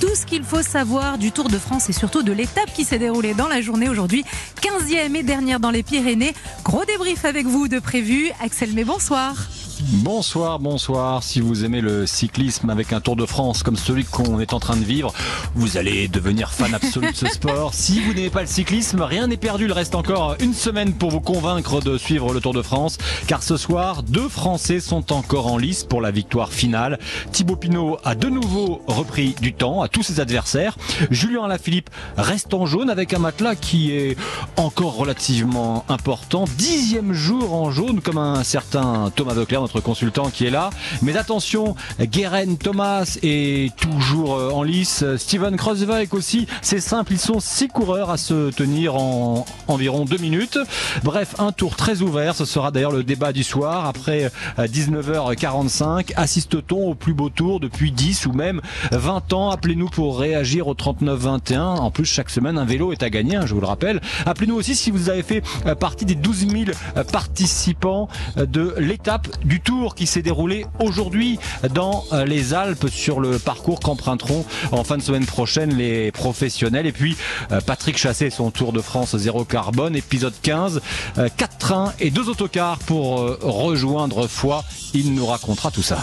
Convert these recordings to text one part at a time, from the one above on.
tout ce qu'il faut savoir du Tour de France et surtout de l'étape qui s'est déroulée dans la journée aujourd'hui. 15e et dernière dans les Pyrénées. Gros débrief avec vous de prévu. Axel mais bonsoir. Bonsoir, bonsoir. Si vous aimez le cyclisme avec un Tour de France comme celui qu'on est en train de vivre, vous allez devenir fan absolu de ce sport. Si vous n'aimez pas le cyclisme, rien n'est perdu. Il reste encore une semaine pour vous convaincre de suivre le Tour de France. Car ce soir, deux Français sont encore en lice pour la victoire finale. Thibaut Pinot a de nouveau repris du temps à tous ses adversaires. Julien Alaphilippe reste en jaune avec un matelas qui est encore relativement important. Dixième jour en jaune comme un certain Thomas Veuclair notre consultant qui est là. Mais attention, Guérin Thomas est toujours euh, en lice. Steven Kreuzweig aussi. C'est simple, ils sont six coureurs à se tenir en environ deux minutes. Bref, un tour très ouvert. Ce sera d'ailleurs le débat du soir. Après 19h45, euh, assiste-t-on au plus beau tour depuis 10 ou même 20 ans? Appelez-nous pour réagir au 39-21. En plus, chaque semaine, un vélo est à gagner, hein, je vous le rappelle. Appelez-nous aussi si vous avez fait euh, partie des 12 000 participants de l'étape du tour qui s'est déroulé aujourd'hui dans euh, les Alpes sur le parcours qu'emprunteront en fin de semaine prochaine les professionnels. Et puis euh, Patrick Chassé, son Tour de France zéro carbone, épisode 15, 4 euh, trains et 2 autocars pour rejoindre Foix. Il nous racontera tout ça.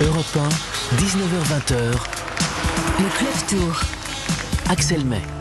Europe 1, 19h20. Le Club Tour. Axel May.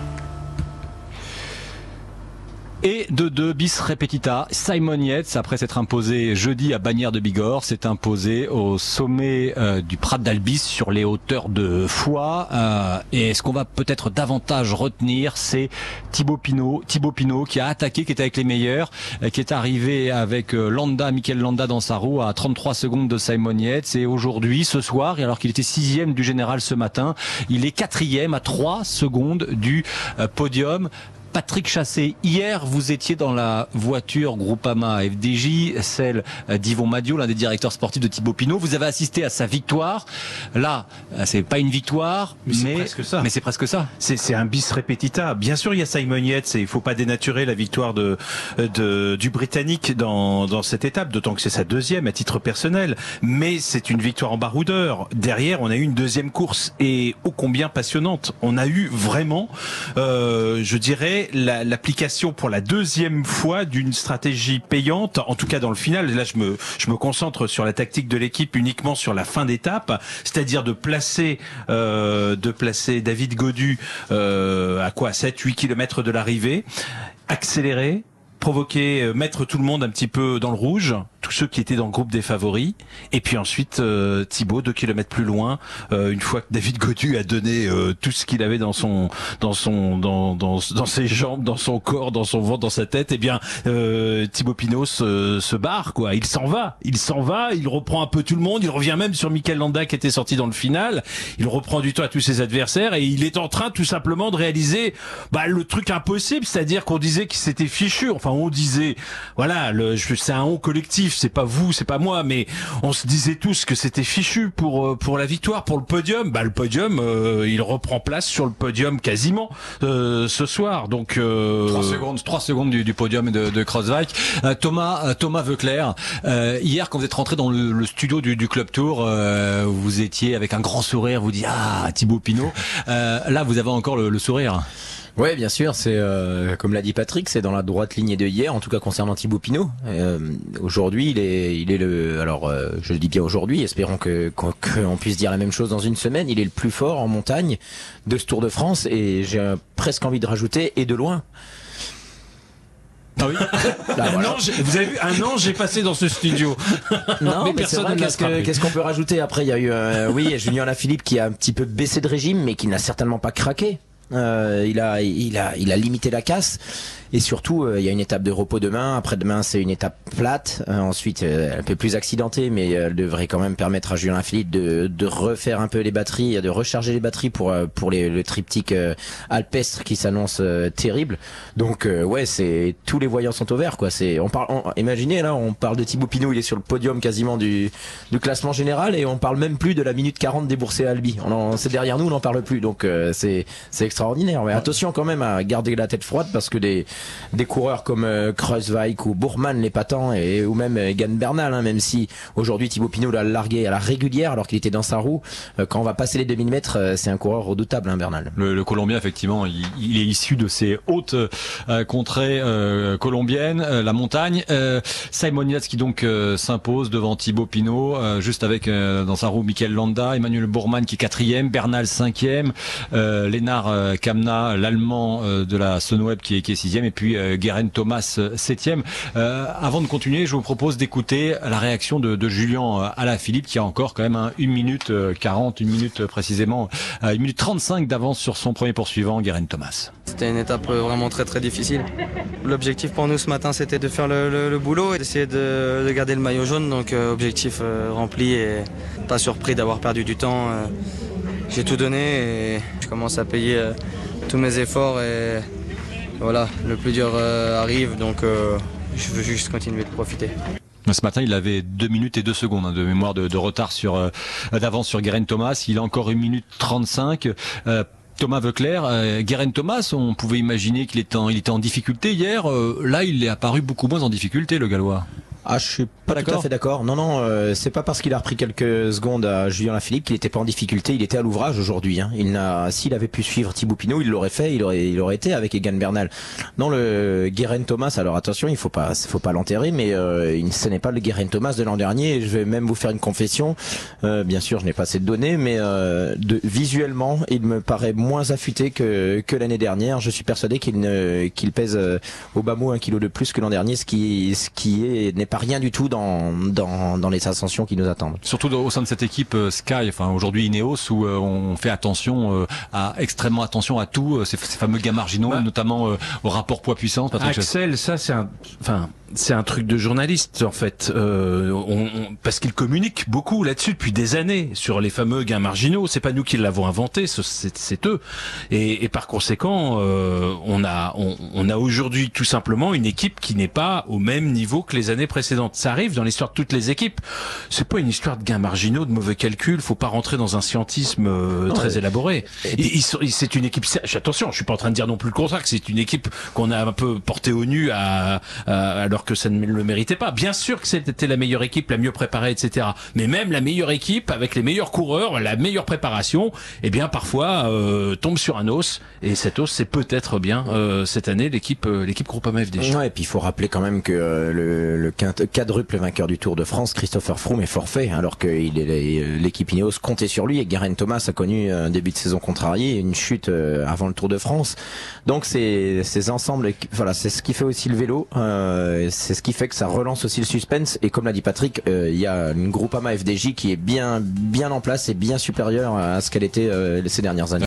Et de deux bis repetita, Simon Yates, après s'être imposé jeudi à Bagnères de Bigorre, s'est imposé au sommet euh, du Prat d'Albis sur les hauteurs de Foix. Euh, et ce qu'on va peut-être davantage retenir, c'est Thibaut Pinot, Thibaut Pinot qui a attaqué, qui est avec les meilleurs, euh, qui est arrivé avec Landa, Michael Landa dans sa roue à 33 secondes de Simon Yates. Et aujourd'hui, ce soir, alors qu'il était sixième du général ce matin, il est quatrième à 3 secondes du podium. Patrick Chassé, hier vous étiez dans la voiture Groupama FDJ, celle d'Yvon Madio, l'un des directeurs sportifs de Thibaut Pinot. Vous avez assisté à sa victoire. Là, c'est pas une victoire, mais, c'est presque ça. Mais c'est presque ça. C'est un bis repetita. Bien sûr, il y a Simon Yates et il faut pas dénaturer la victoire de, de du Britannique dans, dans cette étape, d'autant que c'est sa deuxième à titre personnel. Mais c'est une victoire en baroudeur. Derrière, on a eu une deuxième course et ô combien passionnante. On a eu vraiment, euh, je dirais, l'application pour la deuxième fois d'une stratégie payante, en tout cas dans le final. Là, je me, je me concentre sur la tactique de l'équipe uniquement sur la fin d'étape, c'est-à-dire de placer, euh, de placer David Godu euh, à quoi? 7-8 km de l'arrivée, accélérer, provoquer, euh, mettre tout le monde un petit peu dans le rouge, tous ceux qui étaient dans le groupe des favoris. Et puis ensuite, euh, Thibaut, deux kilomètres plus loin, euh, une fois que David Godu a donné euh, tout ce qu'il avait dans son, dans son, dans, dans, ses jambes, dans son corps, dans son ventre, dans sa tête, eh bien, euh, Thibaut Pinot se, se barre, quoi. Il s'en va, il s'en va, il reprend un peu tout le monde, il revient même sur Michael Landa qui était sorti dans le final. Il reprend du temps à tous ses adversaires et il est en train tout simplement de réaliser bah, le truc impossible, c'est-à-dire qu'on disait qu'il s'était fichu. Enfin, on disait, voilà, c'est un haut collectif c'est pas vous, c'est pas moi, mais on se disait tous que c'était fichu pour euh, pour la victoire, pour le podium. Bah le podium, euh, il reprend place sur le podium quasiment euh, ce soir. Donc euh... 3 secondes, 3 secondes du, du podium de, de Kreuzweig. Thomas Thomas Veuclair, hier quand vous êtes rentré dans le, le studio du, du, club Tour, vous étiez avec un grand sourire, vous dites ah Thibaut Pinot. là vous avez encore le, le sourire. Oui, bien sûr, c'est euh, comme l'a dit Patrick, c'est dans la droite ligne de hier, en tout cas concernant Thibaut Pinot. Euh, aujourd'hui, il est, il est le, alors euh, je le dis bien aujourd'hui, espérons que qu'on puisse dire la même chose dans une semaine. Il est le plus fort en montagne de ce Tour de France et j'ai presque envie de rajouter et de loin. Ah oui. Vous avez vu un ange j'ai passé dans ce studio. Non, mais, personne qu'est-ce qu'on peut rajouter après? Il y a eu, oui, Julien Philippe qui a un petit peu baissé de régime, mais qui n'a certainement pas craqué. Euh, il a, il a, il a limité la casse. Et surtout, euh, il y a une étape de repos demain. Après-demain, c'est une étape plate. Euh, ensuite, un peu plus accidentée, mais elle devrait quand même permettre à Julien Philippe de, de refaire un peu les batteries, de recharger les batteries pour pour les, le triptyque alpestre qui s'annonce terrible. Donc ouais, c'est tous les voyants sont au vert quoi. C'est on parle, imaginez là, on parle de Thibaut Pinot, il est sur le podium quasiment du du classement général et on parle même plus de la minute 40 déboursée à Albi. On c'est derrière nous, on n'en parle plus. Donc c'est c'est extraordinaire. Mais attention quand même à garder la tête froide parce que des, des coureurs comme euh, Kreuzweig ou Bourman, l'épatant, et, ou même Egan Bernal, hein, même si aujourd'hui Thibaut Pinot l'a largué à la régulière alors qu'il était dans sa roue, euh, quand on va passer les 2000 mètres, euh, c'est un coureur redoutable, hein, Bernal. Le, le Colombien, effectivement, il, il, est issu de ces hautes euh, contrées euh, colombiennes, la montagne. Simon Yates qui donc s'impose devant Thibaut Pinot, juste avec dans sa roue Michael Landa, Emmanuel Bourman qui est quatrième, Bernal cinquième, Lénard Kamna, l'allemand de la Sunweb qui est, qui est sixième, et puis Guerin Thomas septième. avant de continuer, je vous propose d'écouter la réaction de, de Julien Alaphilippe qui a encore quand même un, une minute 40, une minute précisément, une minute 35 d'avance sur son premier poursuivant, Guerin Thomas. C'était une étape vraiment très très difficile. L'objectif pour nous ce matin c'était de faire le, boulot et d'essayer de, de, garder le maillot jaune, donc euh, objectif euh, rempli et pas surpris d'avoir perdu du temps. Euh, J'ai tout donné et je commence à payer euh, tous mes efforts et voilà, le plus dur euh, arrive donc je veux juste continuer de profiter. Ce matin, il avait 2 minutes et 2 secondes hein, de mémoire de, retard sur euh, d'avance sur Guerin Thomas. Il a encore 1 minute 35. Euh, Thomas Veuclair, euh, Thomas, on pouvait imaginer qu'il était, en, difficulté hier. Euh, là, il est apparu beaucoup moins en difficulté, le Gallois. Ah, je suis pas tout à fait d'accord. Non, non, euh, c'est pas parce qu'il a repris quelques secondes à Julien Lafilippe qu'il était pas en difficulté. Il était à l'ouvrage aujourd'hui. Hein. Il n'a, s'il avait pu suivre Thibaut Pinot, il l'aurait fait. Il aurait, il aurait été avec Egan Bernal. Non, le Guérin Thomas. Alors attention, il faut pas, faut pas l'enterrer, mais euh, ce n'est pas le Guérin Thomas de l'an dernier. Je vais même vous faire une confession. Euh, bien sûr, je n'ai pas assez de données, mais euh, de, visuellement, il me paraît moins affûté que que l'année dernière. Je suis persuadé qu'il ne, qu'il pèse euh, au bas mot un kilo de plus que l'an dernier, ce qui, ce qui est n'est pas rien du tout dans, dans, dans les ascensions qui nous attendent. Surtout au sein de cette équipe euh, Sky, enfin aujourd'hui Ineos, où euh, on fait attention euh, à extrêmement attention à tout, ces, ces fameux gains marginaux, bah, notamment au rapport poids-puissance. Axel, ça c'est un, enfin c'est un truc de journaliste en fait, euh, on, on, parce qu'il communique beaucoup là-dessus depuis des années sur les fameux gains marginaux. C'est pas nous qui l'avons inventé, c'est eux. Et, et, par conséquent, euh, on a on, on a aujourd'hui tout simplement une équipe qui n'est pas au même niveau que les années précédentes. Ça arrive dans l'histoire de toutes les équipes. C'est pas une histoire de gains marginaux, de mauvais calculs. Faut pas rentrer dans un scientisme euh, très ouais. élaboré. C'est une équipe. Attention, je suis pas en train de dire non plus le contraire. C'est une équipe qu'on a un peu porté au nu à, à, à que ça ne le méritait pas. Bien sûr que c'était la meilleure équipe, la mieux préparée, etc. Mais même la meilleure équipe, avec les meilleurs coureurs, la meilleure préparation, eh bien parfois euh, tombe sur un os. Et cet os, c'est peut-être bien euh, cette année l'équipe euh, l'équipe Groupama FDJ. Ouais, et puis il faut rappeler quand même que euh, le, le quadruple vainqueur du Tour de France, Christopher Froome, est forfait, alors que l'équipe Ineos comptait sur lui. Et Garen Thomas a connu un début de saison contrarié, une chute euh, avant le Tour de France. Donc c'est ces ensembles, voilà, c'est ce qui fait aussi le vélo. Euh, c'est ce qui fait que ça relance aussi le suspense. Et comme l'a dit Patrick, euh, il y a une Groupama FDJ qui est bien, bien en place et bien supérieure à ce qu'elle était euh, ces dernières années.